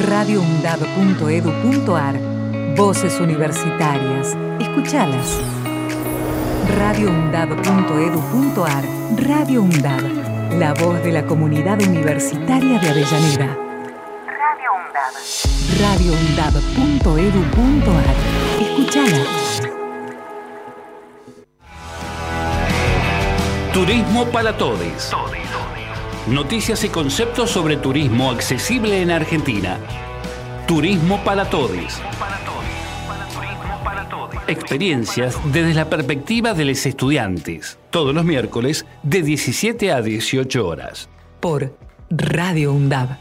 radioundab.edu.ar Voces universitarias. Escuchalas. radioundab.edu.ar Radio Undab. La voz de la comunidad universitaria de Avellaneda. Radio Undab. radioundab.edu.ar Escuchala. Turismo para todos. Noticias y conceptos sobre turismo accesible en Argentina. Turismo para todos. Experiencias desde la perspectiva de los estudiantes. Todos los miércoles de 17 a 18 horas. Por Radio UNDAB.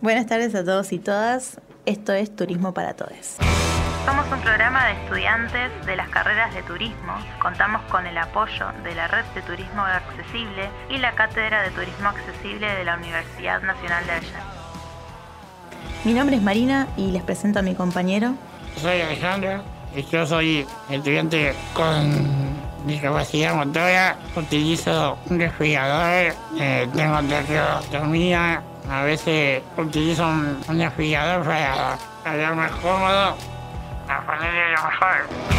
Buenas tardes a todos y todas. Esto es Turismo para Todos. Somos un programa de estudiantes de las carreras de turismo. Contamos con el apoyo de la Red de Turismo Accesible y la Cátedra de Turismo Accesible de la Universidad Nacional de Avellaneda. Mi nombre es Marina y les presento a mi compañero. Soy Alejandro y yo soy estudiante con discapacidad motora. Utilizo un desfibrilador, eh, tengo traqueotomía. A veces utilizo un, un para estar más cómodo, lo.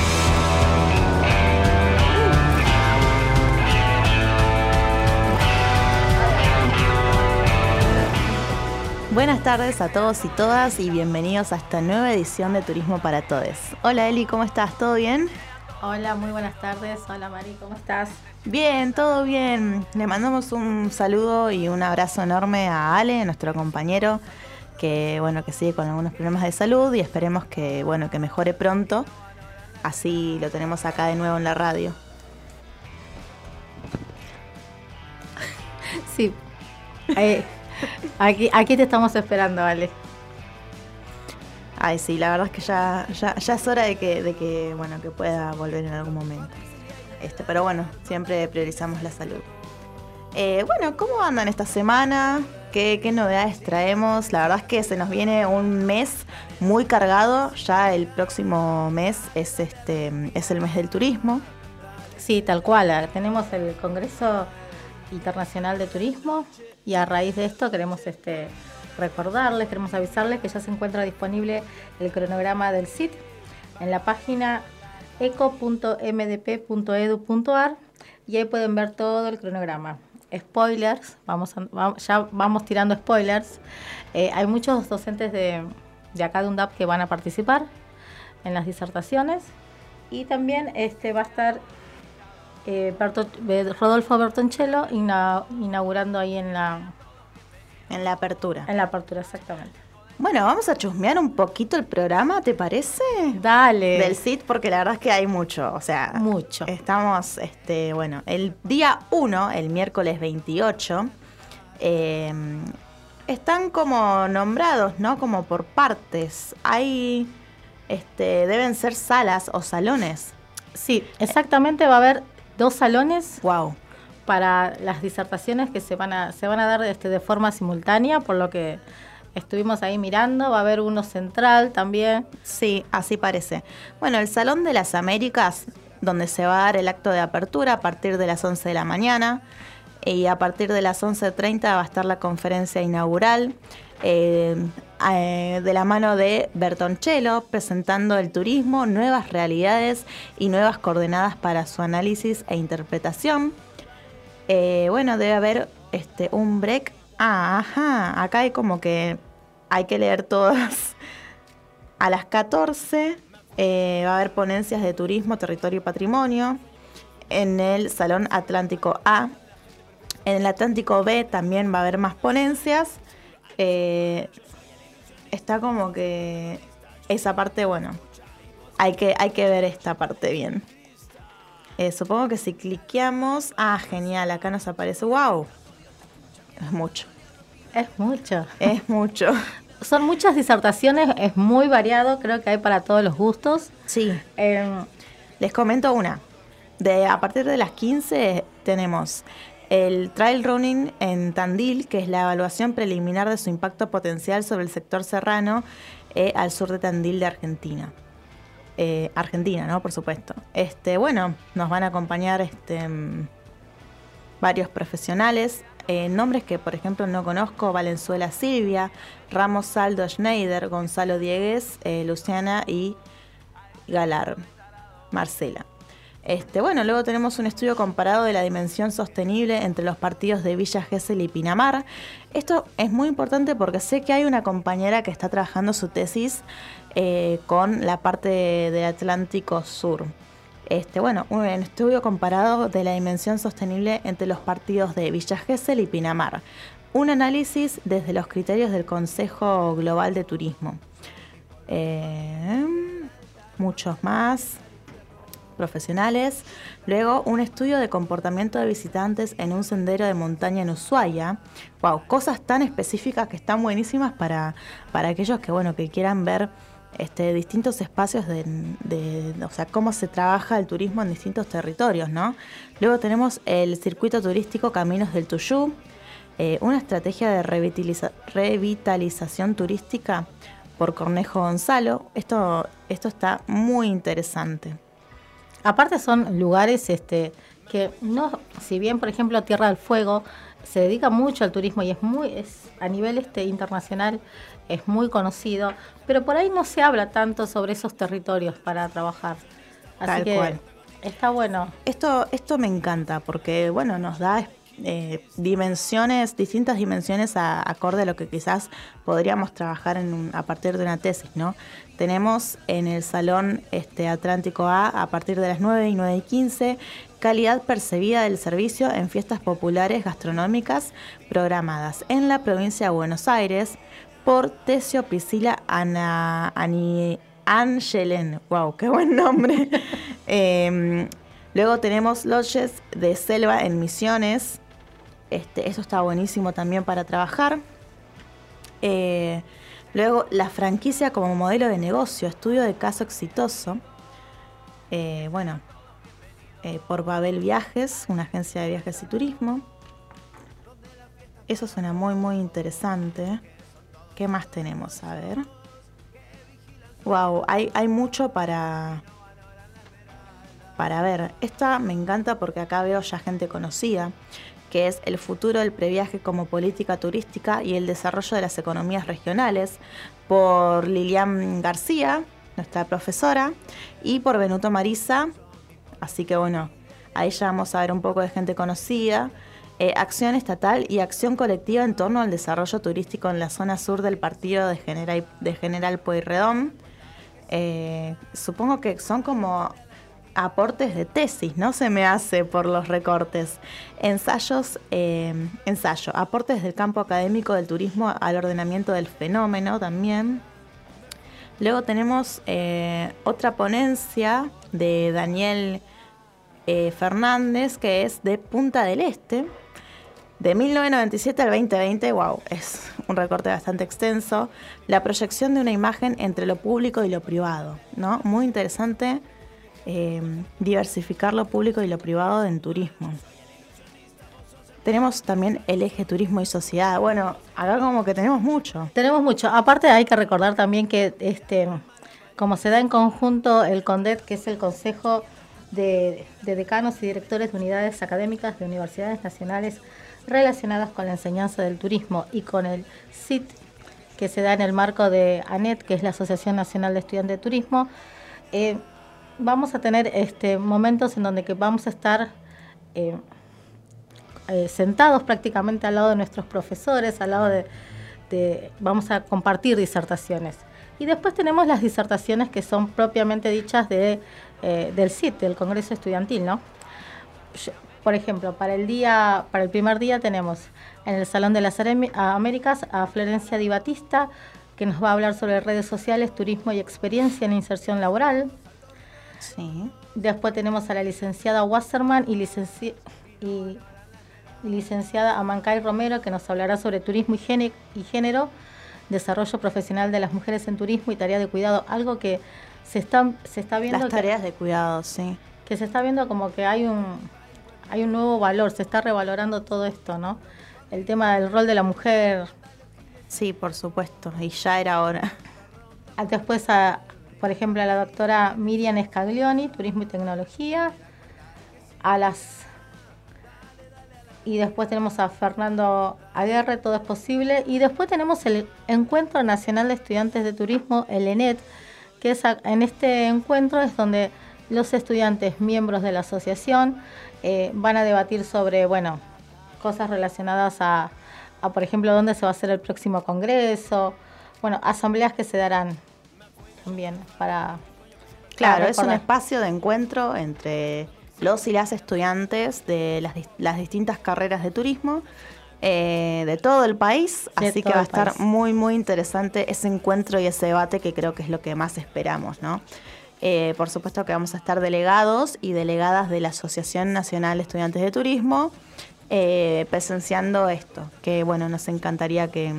Buenas tardes a todos y todas y bienvenidos a esta nueva edición de Turismo para Todos. Hola Eli, ¿cómo estás? ¿Todo bien? Hola, muy buenas tardes. Hola Mari, ¿cómo estás? Bien, todo bien. Le mandamos un saludo y un abrazo enorme a Ale, nuestro compañero, que bueno, que sigue con algunos problemas de salud y esperemos que bueno, que mejore pronto. Así lo tenemos acá de nuevo en la radio. Sí. Eh, aquí, aquí te estamos esperando, Ale. Ay, sí, la verdad es que ya, ya, ya es hora de que, de que, bueno, que pueda volver en algún momento. Este, pero bueno, siempre priorizamos la salud. Eh, bueno, ¿cómo andan esta semana? ¿Qué, ¿Qué novedades traemos? La verdad es que se nos viene un mes muy cargado. Ya el próximo mes es este es el mes del turismo. Sí, tal cual. Tenemos el Congreso Internacional de Turismo y a raíz de esto queremos este, recordarles, queremos avisarles que ya se encuentra disponible el cronograma del SIT en la página eco.mdp.edu.ar y ahí pueden ver todo el cronograma. Spoilers, vamos a- ya vamos tirando spoilers. Eh, hay muchos docentes de, de acá de UNDAP que van a participar en las disertaciones y también este, va a estar eh, Berto- eh, Rodolfo Bertoncello ina- inaugurando ahí en la, En la apertura. en la apertura, exactamente. Bueno, vamos a chusmear un poquito el programa, ¿te parece? Dale. Del SIT, porque la verdad es que hay mucho. O sea, Mucho. Estamos, este, bueno, el día 1, el miércoles 28, eh, están como nombrados, ¿no? Como por partes. Hay, este, deben ser salas o salones. Sí, exactamente va a haber dos salones Wow. para las disertaciones que se van a, se van a dar este, de forma simultánea, por lo que estuvimos ahí mirando. Va a haber uno central también. Sí, así parece. Bueno, el Salón de las Américas, donde se va a dar el acto de apertura a partir de las 11 de la mañana. Y a partir de las 11.30 va a estar la conferencia inaugural eh, eh, de la mano de Bertoncello, presentando el turismo, nuevas realidades y nuevas coordenadas para su análisis e interpretación. Eh, bueno, debe haber este, un break. Ah, ajá, acá hay como que hay que leer todas. A las 14 eh, va a haber ponencias de turismo, territorio y patrimonio en el Salón Atlántico A. En el Atlántico B también va a haber más ponencias. Eh, está como que esa parte, bueno, hay que, hay que ver esta parte bien. Eh, supongo que si cliqueamos... Ah, genial, acá nos aparece... ¡Wow! Es mucho. Es mucho. Es mucho. Son muchas disertaciones, es muy variado, creo que hay para todos los gustos. Sí. Eh, Les comento una. De, a partir de las 15 tenemos el Trail Running en Tandil, que es la evaluación preliminar de su impacto potencial sobre el sector serrano eh, al sur de Tandil de Argentina. Eh, Argentina, ¿no? Por supuesto. Este, bueno, nos van a acompañar este, mm, varios profesionales. Eh, nombres que, por ejemplo, no conozco, Valenzuela Silvia, Ramos Saldo Schneider, Gonzalo Diegues, eh, Luciana y Galar, Marcela. Este, bueno, luego tenemos un estudio comparado de la dimensión sostenible entre los partidos de Villa Gesell y Pinamar. Esto es muy importante porque sé que hay una compañera que está trabajando su tesis eh, con la parte del Atlántico Sur. Este, bueno, un estudio comparado de la dimensión sostenible entre los partidos de Villa Gesell y Pinamar. Un análisis desde los criterios del Consejo Global de Turismo. Eh, muchos más profesionales. Luego, un estudio de comportamiento de visitantes en un sendero de montaña en Ushuaia. Wow, cosas tan específicas que están buenísimas para, para aquellos que, bueno, que quieran ver este, distintos espacios de, o sea, cómo se trabaja el turismo en distintos territorios, ¿no? Luego tenemos el circuito turístico Caminos del Tuyú, eh, una estrategia de revitalización turística por Cornejo Gonzalo. Esto, esto está muy interesante. Aparte son lugares este, que no, si bien por ejemplo Tierra del Fuego se dedica mucho al turismo y es muy, es a nivel este internacional es muy conocido, pero por ahí no se habla tanto sobre esos territorios para trabajar. Así que está bueno. Esto, esto me encanta porque bueno, nos da eh, dimensiones, distintas dimensiones a, acorde a lo que quizás podríamos trabajar en a partir de una tesis, ¿no? Tenemos en el Salón este, Atlántico A, a partir de las 9 y 9 y 15, calidad percibida del servicio en fiestas populares gastronómicas programadas en la provincia de Buenos Aires por Tesio Priscila Ana, Angelen. ¡Wow! ¡Qué buen nombre! Em, luego tenemos Lodges de Selva en Misiones. Este, eso está buenísimo también para trabajar. Eh, luego, la franquicia como modelo de negocio, estudio de caso exitoso. Eh, bueno, eh, por Babel Viajes, una agencia de viajes y turismo. Eso suena muy, muy interesante. ¿Qué más tenemos? A ver. Wow, hay, hay mucho para, para ver. Esta me encanta porque acá veo ya gente conocida que es el futuro del previaje como política turística y el desarrollo de las economías regionales, por Lilian García, nuestra profesora, y por Benuto Marisa. Así que bueno, ahí ya vamos a ver un poco de gente conocida. Eh, acción estatal y acción colectiva en torno al desarrollo turístico en la zona sur del partido de General, de General Pueyrredón. Eh, supongo que son como aportes de tesis, ¿no? Se me hace por los recortes. Ensayos, eh, ensayo, aportes del campo académico del turismo al ordenamiento del fenómeno también. Luego tenemos otra ponencia de Daniel Fernández, que es de Punta del Este, de 1997 al 2020, wow, es un recorte bastante extenso. La proyección de una imagen entre lo público y lo privado, ¿no? Muy interesante eh, diversificar lo público y lo privado en turismo. Tenemos también el eje turismo y sociedad. Bueno, acá como que tenemos mucho. Tenemos mucho. Aparte hay que recordar también que este como se da en conjunto el CONDET, que es el Consejo de, de Decanos y Directores de Unidades Académicas de Universidades Nacionales relacionadas con la enseñanza del turismo y con el CIT, que se da en el marco de ANET, que es la Asociación Nacional de Estudiantes de Turismo, eh, vamos a tener este, momentos en donde que vamos a estar eh, eh, sentados prácticamente al lado de nuestros profesores, al lado de, vamos a compartir disertaciones. Y después tenemos las disertaciones que son propiamente dichas de, del CIT, del Congreso Estudiantil, ¿no? Por ejemplo, para el día, para el primer día tenemos en el Salón de las Américas a Florencia Di Batista, que nos va a hablar sobre redes sociales, turismo y experiencia en inserción laboral. Sí. Después tenemos a la licenciada Wasserman y, y, licenciada Amancay Romero, que nos hablará sobre turismo y, y género, desarrollo profesional de las mujeres en turismo y tarea de cuidado, algo que se está, se está viendo... Las tareas de cuidado, sí. Que se está viendo como que hay un, hay un nuevo valor, se está revalorando todo esto, ¿no? El tema del rol de la mujer. Sí, por supuesto, y ya era hora. Después a, por ejemplo, a la doctora Miriam Escaglioni, Turismo y Tecnología, a las y después tenemos a Fernando Aguerre, Todo es Posible, y después tenemos el Encuentro Nacional de Estudiantes de Turismo, el ENET, que es en este encuentro es donde los estudiantes miembros de la asociación eh, van a debatir sobre, bueno, cosas relacionadas a, por ejemplo, dónde se va a hacer el próximo congreso, bueno, asambleas que se darán también para... Claro, es un espacio de encuentro entre los y las estudiantes de las, las distintas carreras de turismo eh, de todo el país, así que va a estar muy, muy interesante ese encuentro y ese debate que creo que es lo que más esperamos, ¿no? Eh, por supuesto que vamos a estar delegados y delegadas de la Asociación Nacional de Estudiantes de Turismo eh, presenciando esto, que bueno, nos encantaría que,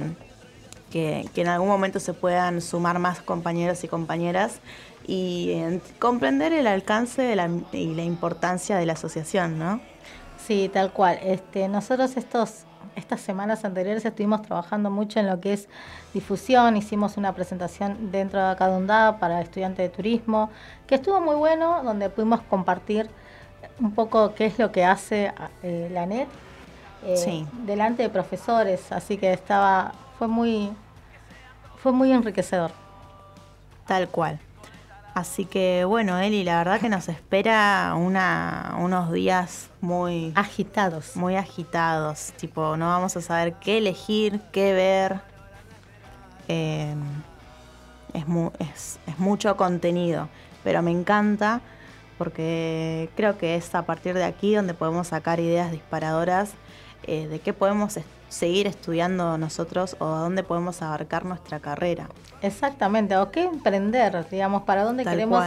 que, en algún momento se puedan sumar más compañeros y compañeras y comprender el alcance de la, y la importancia de la asociación, ¿no? Sí, tal cual. Este, nosotros estos estas semanas anteriores estuvimos trabajando mucho en lo que es difusión, hicimos una presentación dentro de Acadundá para estudiantes de turismo, que estuvo muy bueno, donde pudimos compartir un poco qué es lo que hace eh, la NET eh, delante de profesores, así que estaba, fue muy, fue muy enriquecedor. Tal cual. Así que bueno, Eli, la verdad que nos espera una, unos días muy agitados. Muy agitados. Tipo, no vamos a saber qué elegir, qué ver. Eh, es, es, mucho contenido, pero me encanta porque creo que es a partir de aquí donde podemos sacar ideas disparadoras eh, de qué podemos seguir estudiando nosotros o a dónde podemos abarcar nuestra carrera. Exactamente, o qué emprender, digamos, para dónde queremos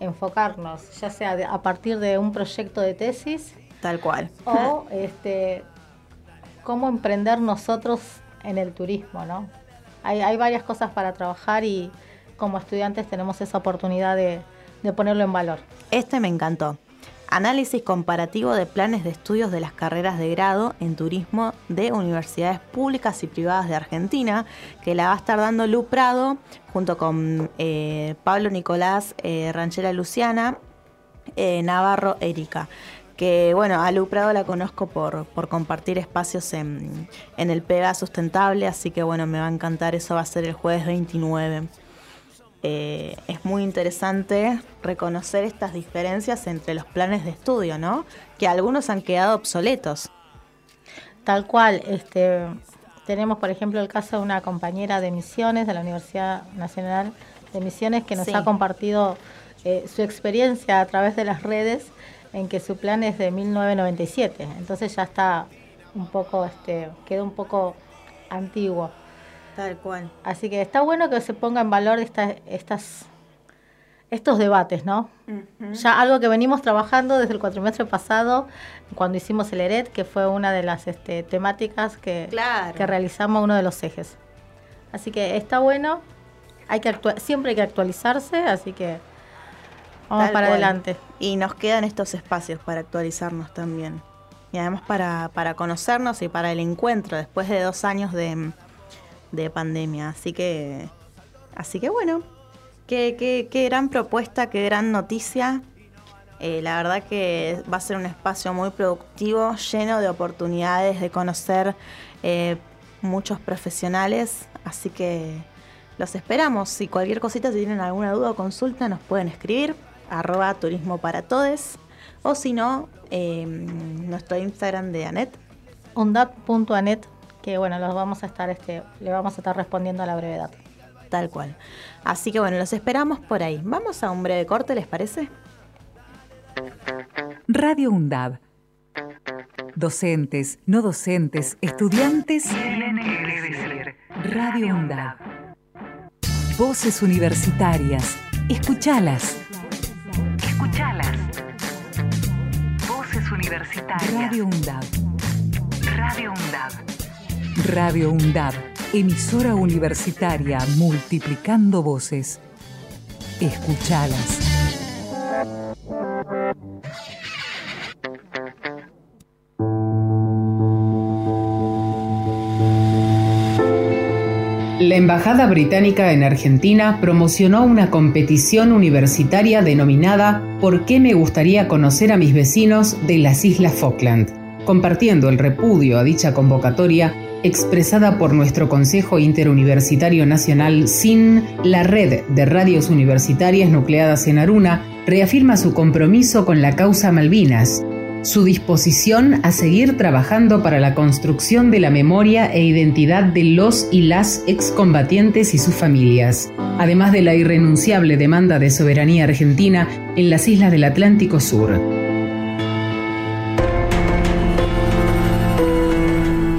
enfocarnos, ya sea a partir de un proyecto de tesis. Tal cual. O este, cómo emprender nosotros en el turismo, ¿no? Hay, hay varias cosas para trabajar y como estudiantes tenemos esa oportunidad de, de ponerlo en valor. Este me encantó. Análisis comparativo de planes de estudios de las carreras de grado en turismo de universidades públicas y privadas de Argentina, que la va a estar dando Lu Prado junto con eh, Pablo Nicolás eh, Ranchera Luciana, eh, Navarro Erika que bueno, a Lu Prado la conozco por, por compartir espacios en, en, el PEGA sustentable, así que bueno, me va a encantar, eso va a ser el jueves 29. Eh, es muy interesante reconocer estas diferencias entre los planes de estudio, ¿no? Que algunos han quedado obsoletos. Tal cual, este, tenemos por ejemplo el caso de una compañera de Misiones, de la Universidad Nacional de Misiones, que nos ha compartido eh, su experiencia a través de las redes, en que su plan es de 1997, entonces ya está un poco, este, quedó un poco antiguo. Tal cual. Así que está bueno que se ponga en valor estas, estas, estos debates, ¿no? Ya algo que venimos trabajando desde el cuatrimestre pasado, cuando hicimos el ERET, que fue una de las este, temáticas que, que realizamos, uno de los ejes. Así que está bueno, hay que siempre hay que actualizarse, así que vamos para adelante. Y nos quedan estos espacios para actualizarnos también. Y además para, para conocernos y para el encuentro después de dos años de de pandemia. Así que, así que bueno, qué, qué, gran propuesta, qué gran noticia. Eh, la verdad que va a ser un espacio muy productivo, lleno de oportunidades de conocer eh, muchos profesionales. Así que los esperamos. Si cualquier cosita, si tienen alguna duda o consulta, nos pueden escribir arroba turismo para todes o si no, eh, nuestro Instagram de Anet. Undat.anet que bueno, los vamos a estar, este, le vamos a estar respondiendo a la brevedad. Tal cual. Así que bueno, los esperamos por ahí. Vamos a un breve corte, ¿les parece? Radio UNDAB. Docentes, no docentes, estudiantes. Radio UNDAB. Voces universitarias. Escuchalas. Escuchalas. Voces universitarias. Radio UNDAB. Radio UNDAB. Radio UNDAB, emisora universitaria multiplicando voces. Escuchalas. La Embajada Británica en Argentina promocionó una competición universitaria denominada ¿Por qué me gustaría conocer a mis vecinos de las Islas Falkland? compartiendo el repudio a dicha convocatoria expresada por nuestro Consejo Interuniversitario Nacional SIN, la red de radios universitarias nucleadas en Aruna reafirma su compromiso con la causa Malvinas, su disposición a seguir trabajando para la construcción de la memoria e identidad de los y las excombatientes y sus familias, además de la irrenunciable demanda de soberanía argentina en las islas del Atlántico Sur.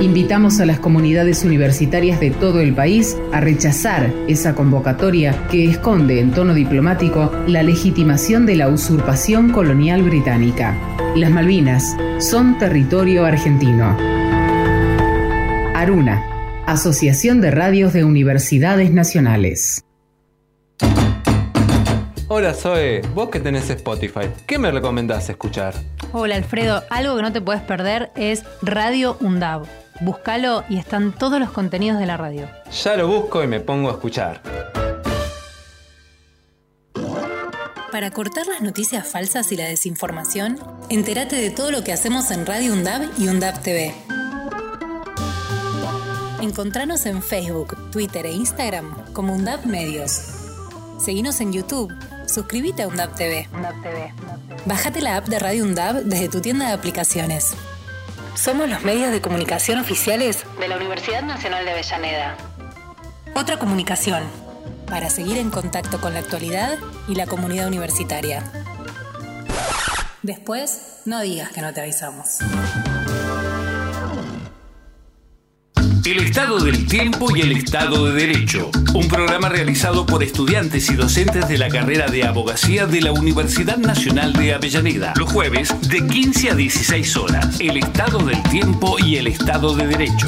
Invitamos a las comunidades universitarias de todo el país a rechazar esa convocatoria que esconde en tono diplomático la legitimación de la usurpación colonial británica. Las Malvinas son territorio argentino. Aruna, Asociación de Radios de Universidades Nacionales. Hola Zoe, vos que tenés Spotify, ¿qué me recomendás escuchar? Hola Alfredo, algo que no te puedes perder es Radio UNDAV Búscalo y están todos los contenidos de la radio. Ya lo busco y me pongo a escuchar. Para cortar las noticias falsas y la desinformación, entérate de todo lo que hacemos en Radio UNDAB y UNDAB TV. Encontranos en Facebook, Twitter e Instagram como UNDAB Medios. Seguinos en YouTube. Suscríbete a UNDAB TV. Bájate la app de Radio UNDAB desde tu tienda de aplicaciones. Somos los medios de comunicación oficiales de la Universidad Nacional de Avellaneda. Otra comunicación, para seguir en contacto con la actualidad y la comunidad universitaria. Después, no digas que no te avisamos. El Estado del Tiempo y el Estado de Derecho. Un programa realizado por estudiantes y docentes de la carrera de abogacía de la Universidad Nacional de Avellaneda. Los jueves de 15 a 16 horas. El Estado del Tiempo y el Estado de Derecho.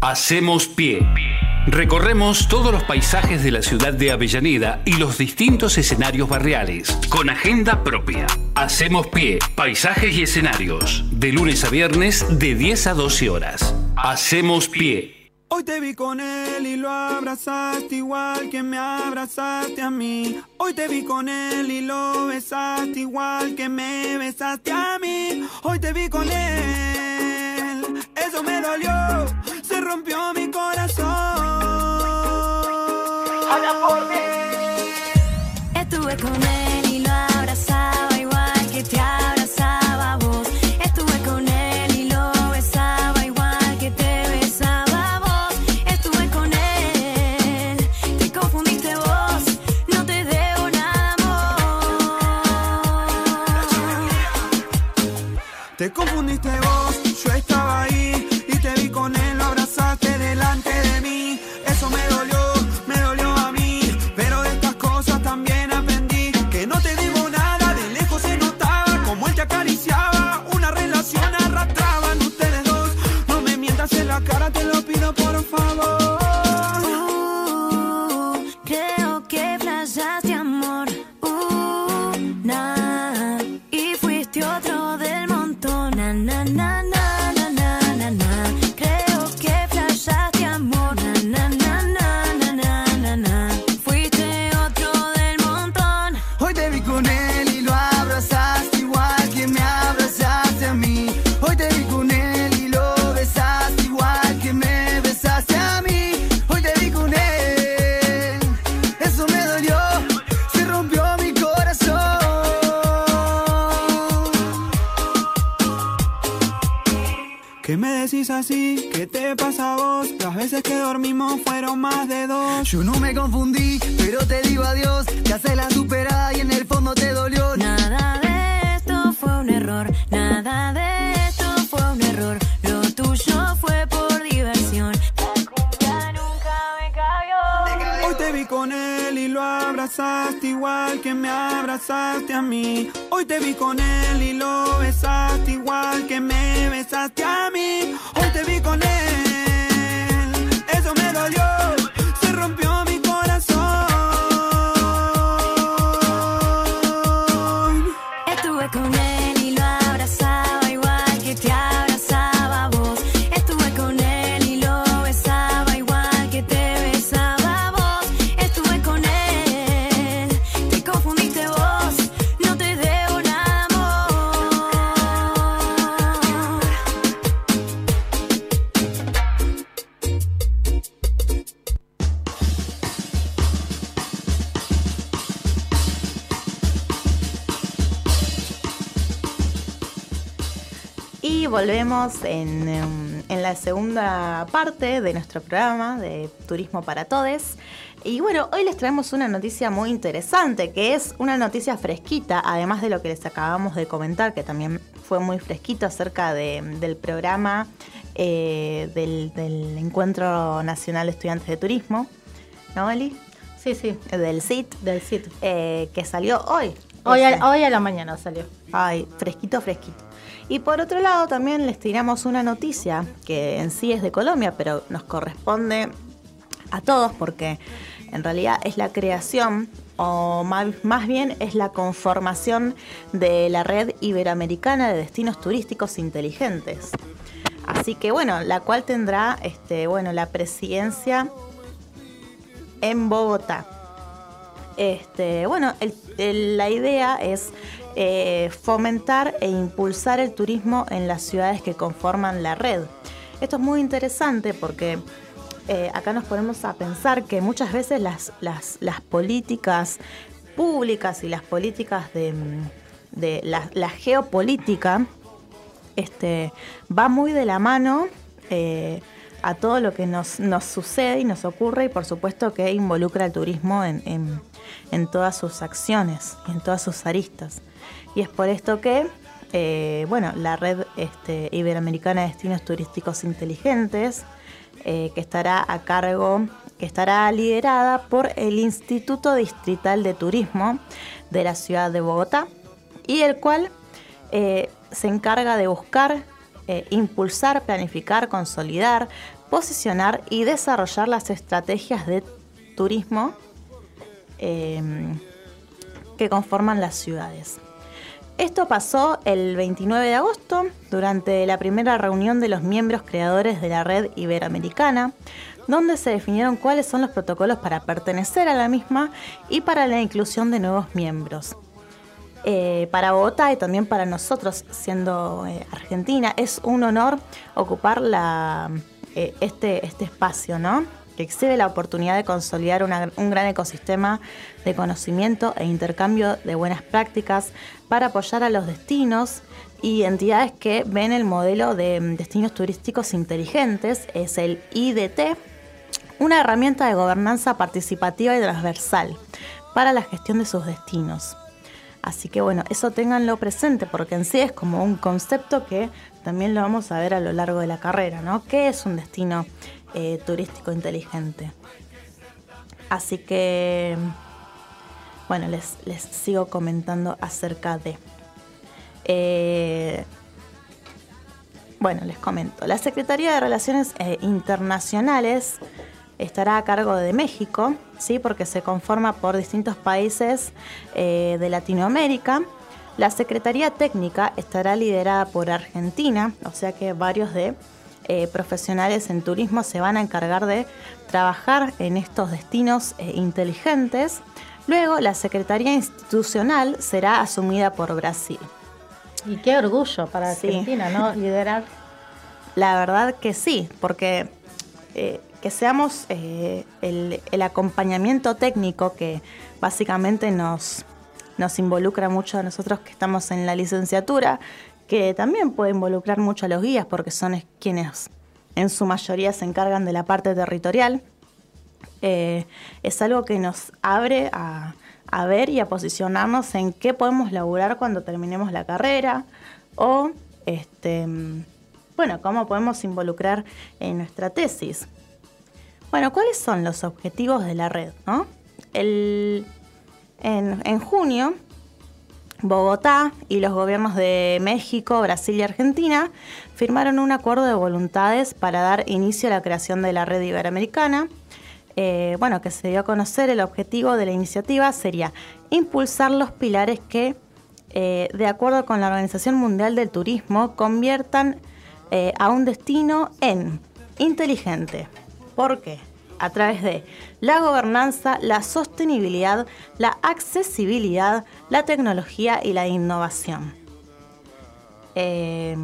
Hacemos pie. Recorremos todos los paisajes de la ciudad de Avellaneda y los distintos escenarios barriales, con agenda propia. Hacemos pie, paisajes y escenarios, de lunes a viernes de 10 a 12 horas. Hacemos pie. Hoy te vi con él y lo abrazaste igual que me abrazaste a mí. Hoy te vi con él y lo besaste igual que me besaste a mí. Hoy te vi con él, eso me dolió, se rompió mi corazón. Y lo besaste igual que me besaste a mí. Hoy te vi con él, volvemos en, em, en la segunda parte de nuestro programa de Turismo para Todes. Y bueno, hoy les traemos una noticia muy interesante, que es una noticia fresquita, además de lo que les acabamos de comentar, que también fue muy fresquito acerca de- del programa eh, del, del Encuentro Nacional de Estudiantes de Turismo. ¿No, Eli? Sí, sí. Del CIT. Del CIT. eh, que salió hoy. Hoy a, hoy a la mañana salió. Ay, fresquito, fresquito. Y por otro lado, también les tiramos una noticia que en sí es de Colombia, pero nos corresponde a todos porque en realidad es la creación o más, bien es la conformación de la red iberoamericana de destinos turísticos inteligentes. Así que bueno, la cual tendrá este, bueno, la presidencia en Bogotá. Este, bueno, la idea es eh, fomentar e impulsar el turismo en las ciudades que conforman la red. Esto es muy interesante porque eh, acá nos ponemos a pensar que muchas veces las, políticas públicas y las políticas de, mm, la, geopolítica este, va muy de la mano eh, a todo lo que nos, sucede y nos ocurre y por supuesto que involucra al turismo en- en todas sus acciones y en todas sus aristas. Y es por esto que, eh, bueno, la red este, iberoamericana de destinos turísticos inteligentes, eh, que estará a cargo, que estará liderada por el Instituto Distrital de Turismo de la ciudad de Bogotá y el cual eh, se encarga de buscar, impulsar, planificar, consolidar, posicionar y desarrollar las estrategias de turismo que conforman las ciudades. Esto pasó el 29 de agosto durante la primera reunión de los miembros creadores de la red iberoamericana, donde se definieron cuáles son los protocolos para pertenecer a la misma y para la inclusión de nuevos miembros. Eh, para Bogotá y también para nosotros, siendo eh, Argentina, es un honor ocupar eh, este, este espacio, ¿no? Que exhibe la oportunidad de consolidar un gran ecosistema de conocimiento e intercambio de buenas prácticas para apoyar a los destinos y entidades que ven el modelo de mm, destinos turísticos inteligentes, es el IDT, una herramienta de gobernanza participativa y transversal para la gestión de sus destinos. Así que bueno, eso ténganlo presente porque en sí es como un concepto que también lo vamos a ver a lo largo de la carrera, ¿no? ¿Qué es un destino eh, turístico inteligente? Así que, bueno, les, les sigo comentando acerca de... Eh, bueno, les comento. La Secretaría de Relaciones eh, Internacionales estará a cargo de México, ¿sí? porque se conforma por distintos países de Latinoamérica. La Secretaría Técnica estará liderada por Argentina, o sea que varios de eh, profesionales en turismo se van a encargar de trabajar en estos destinos eh, inteligentes. Luego, la Secretaría Institucional será asumida por Brasil. Y qué orgullo para Sí. Argentina, ¿no? Liderar. La verdad que sí, porque eh, que seamos eh, el, el acompañamiento técnico que básicamente nos, nos involucra mucho a nosotros que estamos en la licenciatura, que también puede involucrar mucho a los guías porque son es- quienes en su mayoría se encargan de la parte territorial. Eh, es algo que nos abre a, ver y a posicionarnos en qué podemos laburar cuando terminemos la carrera o, este, bueno, cómo podemos involucrar en nuestra tesis. Bueno, ¿cuáles son los objetivos de la red? no? El- en, en junio, Bogotá y los gobiernos de México, Brasil y Argentina firmaron un acuerdo de voluntades para dar inicio a la creación de la red iberoamericana. Eh, bueno, que se dio a conocer el objetivo de la iniciativa sería impulsar los pilares que, eh, de acuerdo con la Organización Mundial del Turismo, conviertan eh, a un destino en inteligente. ¿Por qué? A través de la gobernanza, la sostenibilidad, la accesibilidad, la tecnología y la innovación. Eh,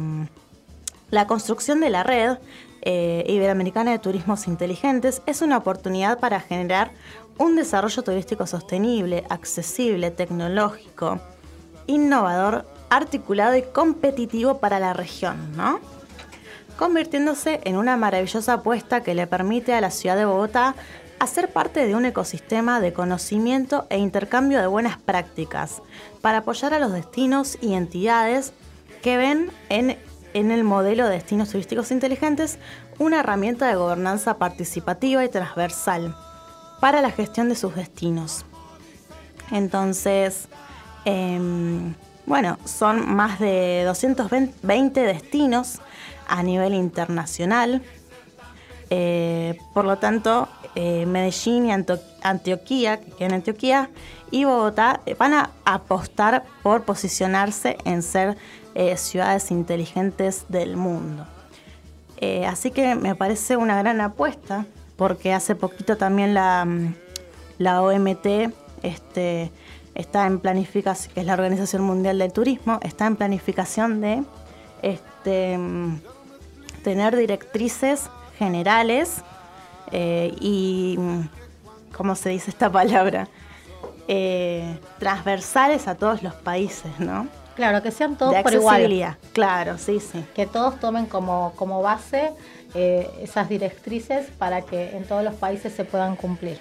la construcción de la red eh, iberoamericana de turismos inteligentes es una oportunidad para generar un desarrollo turístico sostenible, accesible, tecnológico, innovador, articulado y competitivo para la región, ¿no? Convirtiéndose en una maravillosa apuesta que le permite a la ciudad de Bogotá hacer parte de un ecosistema de conocimiento e intercambio de buenas prácticas para apoyar a los destinos y entidades que ven en, en el modelo de destinos turísticos inteligentes una herramienta de gobernanza participativa y transversal para la gestión de sus destinos. Entonces, em, bueno, son más de 220 destinos a nivel internacional. Eh, por lo tanto, eh, Medellín y Anto- Antioquía, que quedan en Antioquía, y Bogotá eh, van a apostar por posicionarse en ser ciudades inteligentes del mundo. Así que me parece una gran apuesta, porque hace poquito también la, mm, la OMT este, está en planificación, que es la Organización Mundial del Turismo, está en planificación de este, mm, tener directrices generales eh, y, ¿cómo se dice esta palabra? Eh, transversales a todos los países, ¿no? Claro, que sean todos de por igual. Claro, sí, sí. Que todos tomen como, como base eh, esas directrices para que en todos los países se puedan cumplir.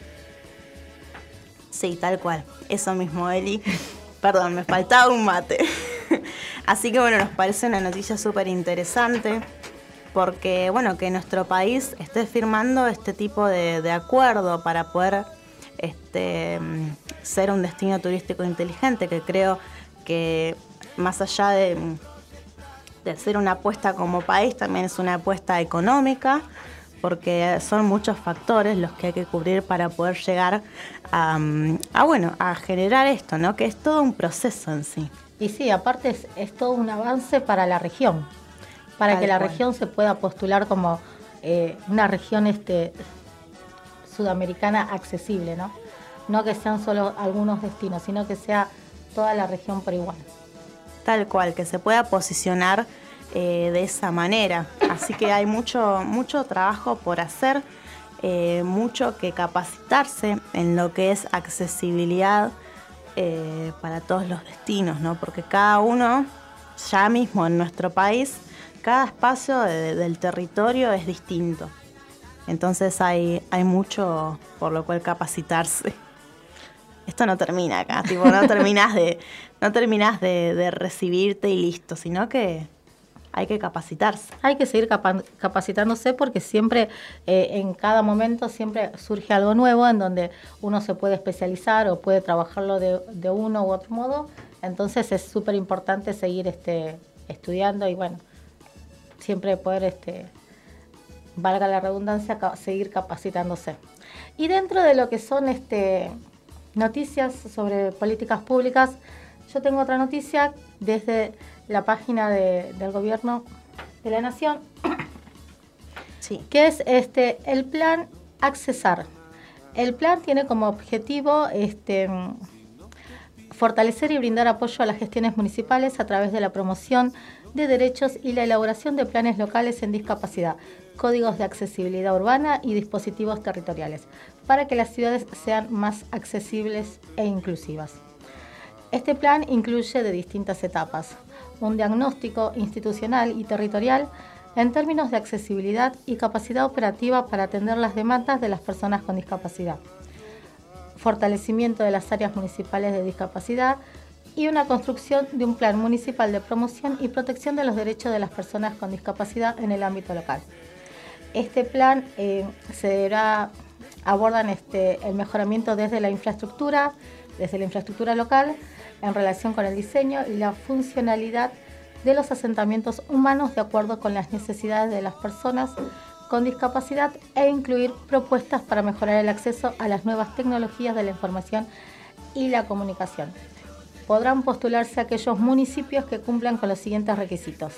Sí, tal cual. Eso mismo, Eli. Perdón, me faltaba un mate. Así que bueno, nos parece una noticia súper interesante porque bueno, que nuestro país esté firmando este tipo de, acuerdo para poder este, ser un destino turístico inteligente, que creo que más allá de, de ser una apuesta como país, también es una apuesta económica, porque son muchos factores los que hay que cubrir para poder llegar a, a, bueno, a generar esto, ¿no? Que es todo un proceso en sí. Y sí, aparte es, es todo un avance para la región, para Tal que la cual. región se pueda postular como eh, una región este, sudamericana accesible, ¿no? No que sean solo algunos destinos, sino que sea toda la región por igual. Tal cual, que se pueda posicionar eh, de esa manera. Así que hay mucho, mucho trabajo por hacer, eh, mucho que capacitarse en lo que es accesibilidad para todos los destinos, ¿no? Porque cada uno, ya mismo en nuestro país, cada espacio de- del territorio es distinto. Entonces hay, hay mucho por lo cual capacitarse. Esto no termina acá, no terminas de, no terminas de, recibirte y listo, sino que hay que capacitarse. Hay que seguir capa- capacitándose porque siempre, eh, en cada momento, siempre surge algo nuevo en donde uno se puede especializar o puede trabajarlo de, de uno u otro modo. Entonces es súper importante seguir este, estudiando y bueno, siempre poder, este, valga la redundancia, seguir capacitándose. Y dentro de lo que son este, noticias sobre políticas públicas, yo tengo otra noticia desde la página de- del gobierno de la Nación, que es este, el plan Accesar. El plan tiene como objetivo este, fortalecer y brindar apoyo a las gestiones municipales a través de la promoción de derechos y la elaboración de planes locales en discapacidad, códigos de accesibilidad urbana y dispositivos territoriales, para que las ciudades sean más accesibles e inclusivas. Este plan incluye de distintas etapas. un diagnóstico institucional y territorial en términos de accesibilidad y capacidad operativa para atender las demandas de las personas con discapacidad, fortalecimiento de las áreas municipales de discapacidad y una construcción de un plan municipal de promoción y protección de los derechos de las personas con discapacidad en el ámbito local. Este plan eh, abordan este, el mejoramiento desde la infraestructura, desde la infraestructura local, en relación con el diseño y la funcionalidad de los asentamientos humanos de acuerdo con las necesidades de las personas con discapacidad e incluir propuestas para mejorar el acceso a las nuevas tecnologías de la información y la comunicación. Podrán postularse aquellos municipios que cumplan con los siguientes requisitos.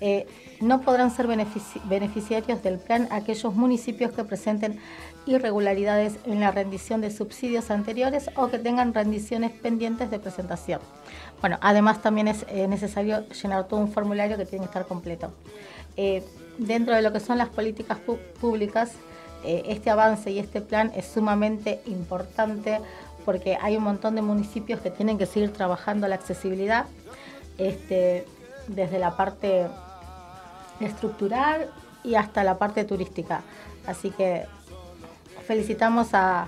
Eh, no podrán ser benefici- beneficiarios del plan aquellos municipios que presenten irregularidades en la rendición de subsidios anteriores o que tengan rendiciones pendientes de presentación. Bueno, además también es eh, necesario llenar todo un formulario que tiene que estar completo. Eh, dentro de lo que son las políticas públicas, este avance y este plan es sumamente importante porque hay un montón de municipios que tienen que seguir trabajando la accesibilidad este, desde la parte estructural y hasta la parte turística. Así que felicitamos a-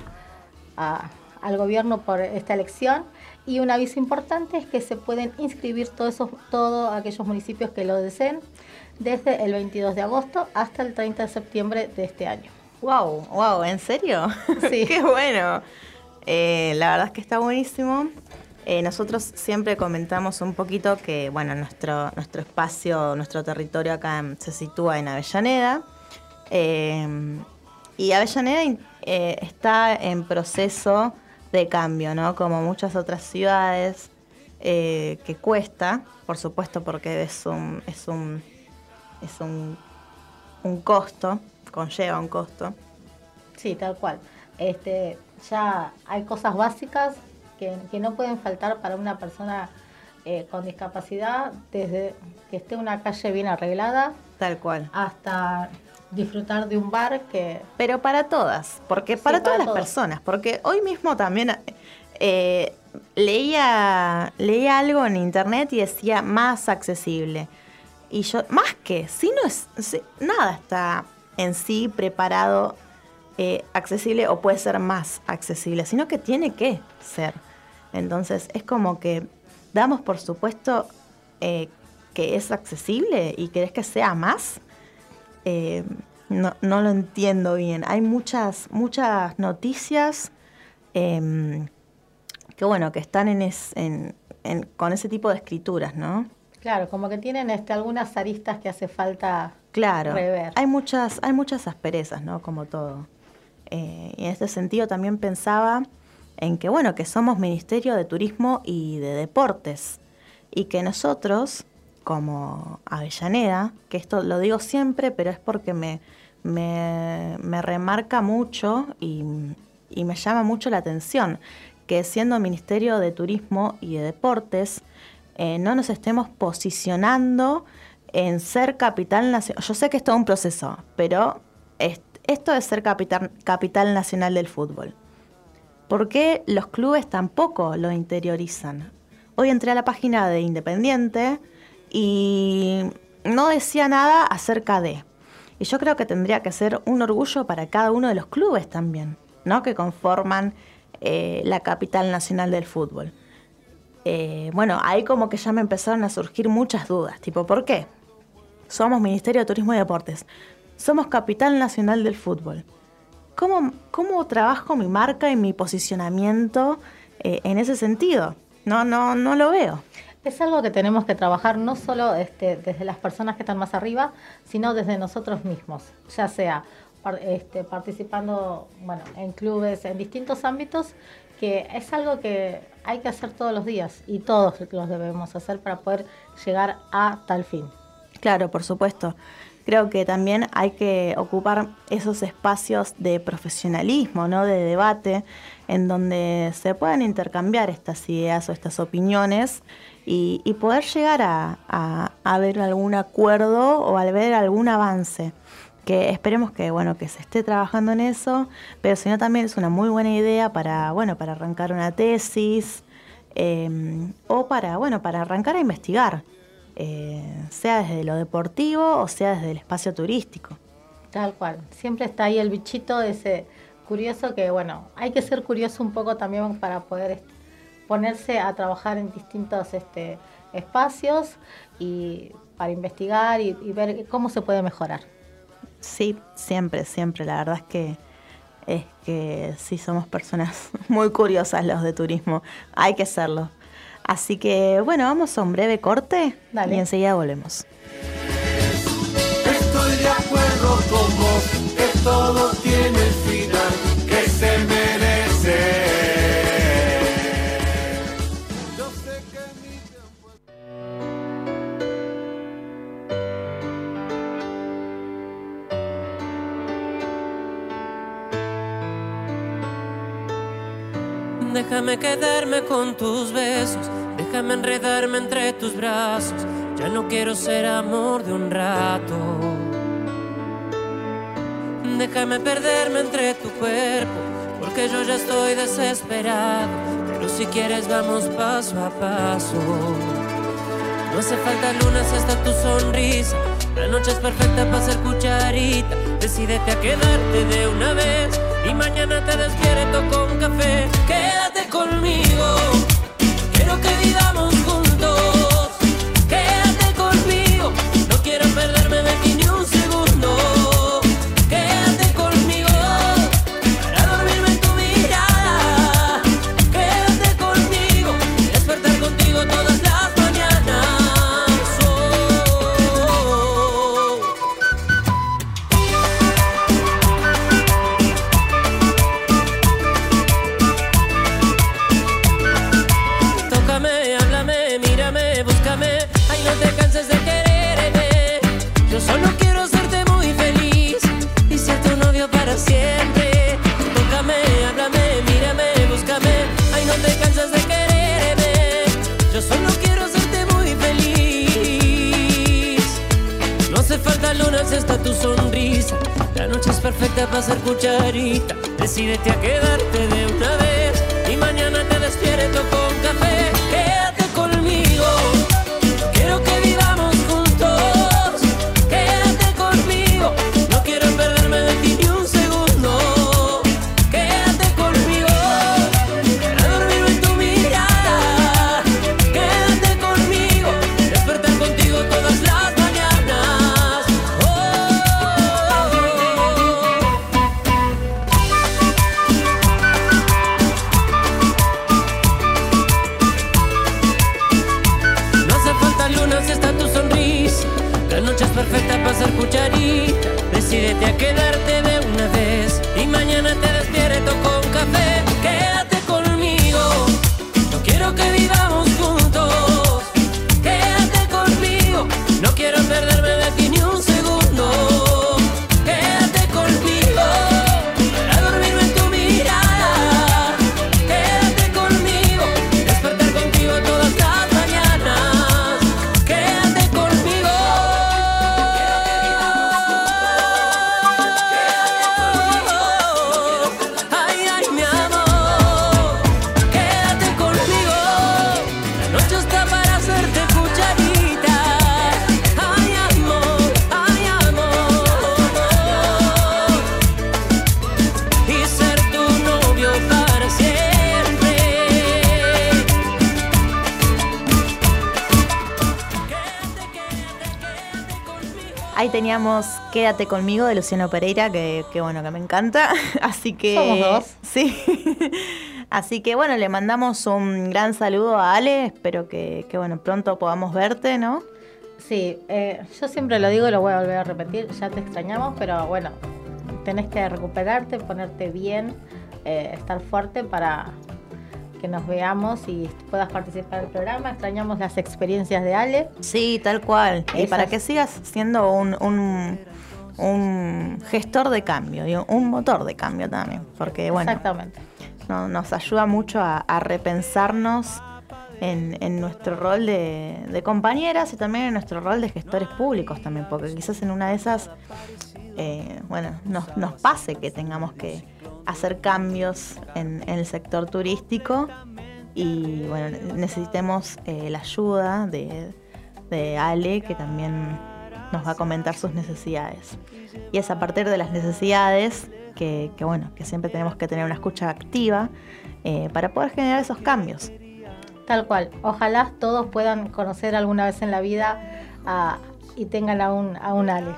a- al gobierno por esta elección y un aviso importante es que se pueden inscribir todos esos, todos aquellos municipios que lo deseen desde el 22 de agosto hasta el 30 de septiembre de este año. Wow, wow, ¿en serio? Sí. Qué bueno. Eh, la verdad es que está buenísimo. Eh, nosotros siempre comentamos un poquito que, bueno, nuestro, nuestro espacio, nuestro territorio acá se sitúa en Avellaneda. Eh, y Avellaneda está en proceso de cambio, ¿no? Como muchas otras ciudades, que cuesta, por supuesto, porque es un, es un, es un, un costo, conlleva un costo. Sí, tal cual. Este, ya hay cosas básicas que, que no pueden faltar para una persona eh, con discapacidad, desde que esté una calle bien arreglada, Tal cual. hasta disfrutar de un bar que... Pero para todas, porque Sí, para para todas las todos. personas, porque hoy mismo también eh, leía, leía algo en internet y decía más accesible. Y yo, más que, si no es, si- nada está en sí preparado eh, accesible o puede ser más accesible, sino que tiene que ser. Entonces es como que damos por supuesto eh, que es accesible y querés que sea más. Eh, no, no lo entiendo bien. Hay muchas, muchas noticias em, que bueno, que están en es- en- en- con ese tipo de escrituras, ¿no? Claro, como que tienen este, algunas aristas que hace falta Claro. rever. Hay muchas, hay muchas asperezas, ¿no? Como todo. Eh, y en este sentido también pensaba en que, bueno, que somos Ministerio de Turismo y de Deportes. Y que nosotros, como Avellaneda, que esto lo digo siempre, pero es porque me, me, me remarca mucho y, y me llama mucho la atención, que siendo Ministerio de Turismo y de Deportes, eh, no nos estemos posicionando en ser capital nacional. Yo sé que es todo un proceso, pero esto es ser capital, capital nacional del fútbol. ¿Por qué los clubes tampoco lo interiorizan? Hoy entré a la página de Independiente y no decía nada acerca de. Y yo creo que tendría que ser un orgullo para cada uno de los clubes también, ¿no? Que conforman eh, la capital nacional del fútbol. Eh, bueno, ahí como que ya me empezaron a surgir muchas dudas, tipo, ¿por qué? Somos Ministerio de Turismo y Deportes, somos capital nacional del fútbol. ¿Cómo, cómo trabajo mi marca y mi posicionamiento eh, en ese sentido? No, no, no lo veo. Es algo que tenemos que trabajar no solo este, desde las personas que están más arriba, sino desde nosotros mismos, ya sea par- este, participando bueno, en clubes, en distintos ámbitos, que es algo que hay que hacer todos los días y todos los debemos hacer para poder llegar a tal fin. Claro, por supuesto. Creo que también hay que ocupar esos espacios de profesionalismo, ¿no? de debate, en donde se puedan intercambiar estas ideas o estas opiniones y, poder llegar a, a- ver algún acuerdo o a ver algún avance. Que esperemos que bueno que se esté trabajando en eso, pero si no también es una muy buena idea para bueno para arrancar una tesis eh, o para bueno para arrancar a investigar eh, sea desde lo deportivo o sea desde el espacio turístico. Tal cual. Siempre está ahí el bichito de ese curioso que, bueno, hay que ser curioso un poco también para poder ponerse a trabajar en distintos este, espacios y para investigar y, y ver cómo se puede mejorar. Sí, siempre, siempre. La verdad es que es que sí somos personas muy curiosas los de turismo. Hay que serlo. Así que bueno, vamos a un breve corte Dale. y enseguida volvemos. Estoy de acuerdo con vos, que todo tiene Déjame quedarme con tus besos, déjame enredarme entre tus brazos. Ya no quiero ser amor de un rato. Déjame perderme entre tu cuerpo, porque yo ya estoy desesperado. Pero si quieres vamos paso a paso. No hace falta luna si está tu sonrisa. La noche es perfecta para ser cucharita. Decídete a quedarte de una vez y mañana te despierto con café. Quédate conmigo. Quiero que vivamos si está tu sonrisa. La noche es perfecta para ser cucharita. Decídete a quedarte de una vez y mañana te despierto con café. Teníamos Quédate conmigo de Luciano Pereira, que, que bueno, que me encanta. Así que. Somos dos. Sí. Así que bueno, le mandamos un gran saludo a Ale. Espero que, que, bueno, pronto podamos verte, ¿no? Sí, eh, yo siempre lo digo y lo voy a volver a repetir, ya te extrañamos, pero bueno, tenés que recuperarte, ponerte bien, eh, estar fuerte para que nos veamos y puedas participar del programa. Extrañamos las experiencias de Ale. Sí, tal cual. Y para que sigas siendo un, un, un gestor de cambio, digo, un motor de cambio también. Porque bueno, Exactamente. no- nos ayuda mucho a, a repensarnos en, en nuestro rol de, de compañeras y también en nuestro rol de gestores públicos también, porque quizás en una de esas, eh, bueno, nos, nos pase que tengamos que hacer cambios en, en el sector turístico y bueno, necesitemos eh, la ayuda de, de Ale, que también nos va a comentar sus necesidades. Y es a partir de las necesidades que, que, bueno, que siempre tenemos que tener una escucha activa eh, para poder generar esos cambios. Tal cual. Ojalá todos puedan conocer alguna vez en la vida a- y tengan a un, a un Ale.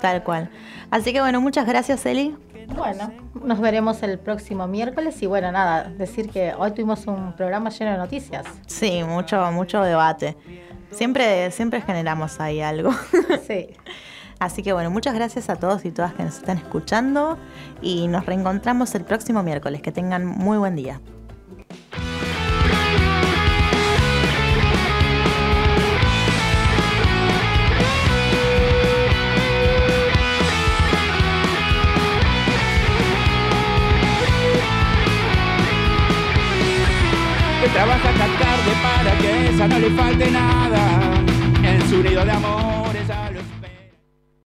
Tal cual. Así que bueno, muchas gracias Eli. Bueno, nos veremos el próximo miércoles y bueno, nada, decir que hoy tuvimos un programa lleno de noticias. Sí, mucho, mucho debate. Siempre, siempre generamos ahí algo. Sí. Así que bueno, muchas gracias a todos y todas que nos están escuchando y nos reencontramos el próximo miércoles. Que tengan muy buen día. trabaja tan tarde para que esa no le falte nada en su nido de amor.